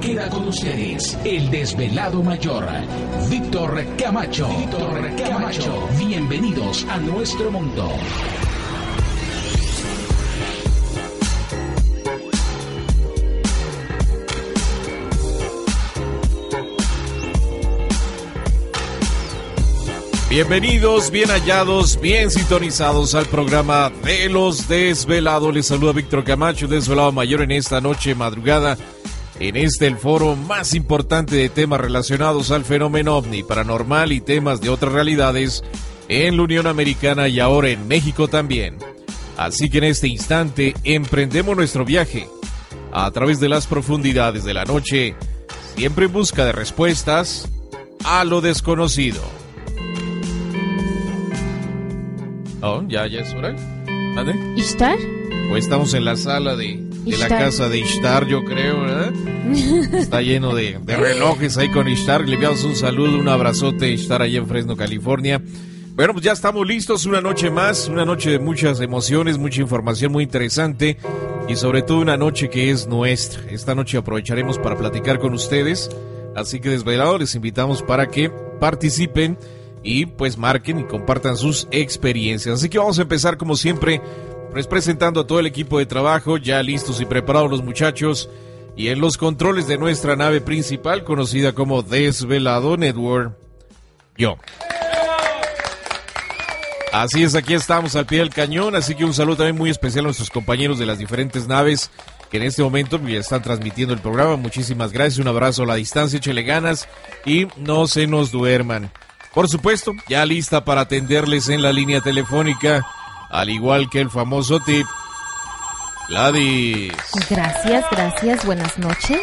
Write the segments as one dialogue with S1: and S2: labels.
S1: Queda con ustedes el desvelado mayor, Víctor Camacho. Víctor Camacho. Bienvenidos a nuestro mundo.
S2: Bienvenidos, bien hallados, bien sintonizados al programa de los desvelados. Les saluda Víctor Camacho, desvelado mayor en esta noche madrugada. En este el foro más importante de temas relacionados al fenómeno ovni, paranormal y temas de otras realidades en la Unión Americana y ahora en México también. Así que en este instante emprendemos nuestro viaje a través de las profundidades de la noche, siempre en busca de respuestas a lo desconocido. Oh, ya, ya es hora. ¿Ande?
S3: ¿Ishtar?
S2: Pues estamos en la sala de, de la casa de Ishtar, yo creo, ¿verdad? Está lleno de, de relojes ahí con Ishtar. Le enviamos un saludo, un abrazote, Ishtar, allá en Fresno, California. Bueno, pues ya estamos listos, una noche más, una noche de muchas emociones, mucha información muy interesante y sobre todo una noche que es nuestra. Esta noche aprovecharemos para platicar con ustedes, así que desvelado les invitamos para que participen y pues marquen y compartan sus experiencias. Así que vamos a empezar como siempre, pues presentando a todo el equipo de trabajo, ya listos y preparados los muchachos, y en los controles de nuestra nave principal, conocida como Desvelado Network, yo. Así es, aquí estamos al pie del cañón, así que un saludo también muy especial a nuestros compañeros de las diferentes naves que en este momento están transmitiendo el programa. Muchísimas gracias, un abrazo a la distancia, échele ganas y no se nos duerman. Por supuesto, ya lista para atenderles en la línea telefónica, al igual que el famoso tip. Gladys,
S3: Gracias, gracias, buenas noches.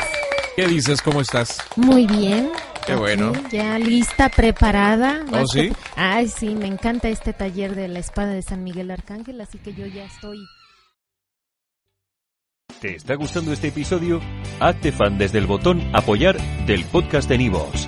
S2: ¿qué dices? ¿Cómo estás?
S3: Muy bien.
S2: Qué
S3: Aquí,
S2: bueno.
S3: Ya lista, preparada.
S2: ¿Oh, sí?
S3: que- Ay, sí, me encanta este taller de la espada de San Miguel Arcángel, así que yo ya estoy.
S4: ¿Te está gustando este episodio? Hazte fan desde el botón Apoyar del podcast de Nivos.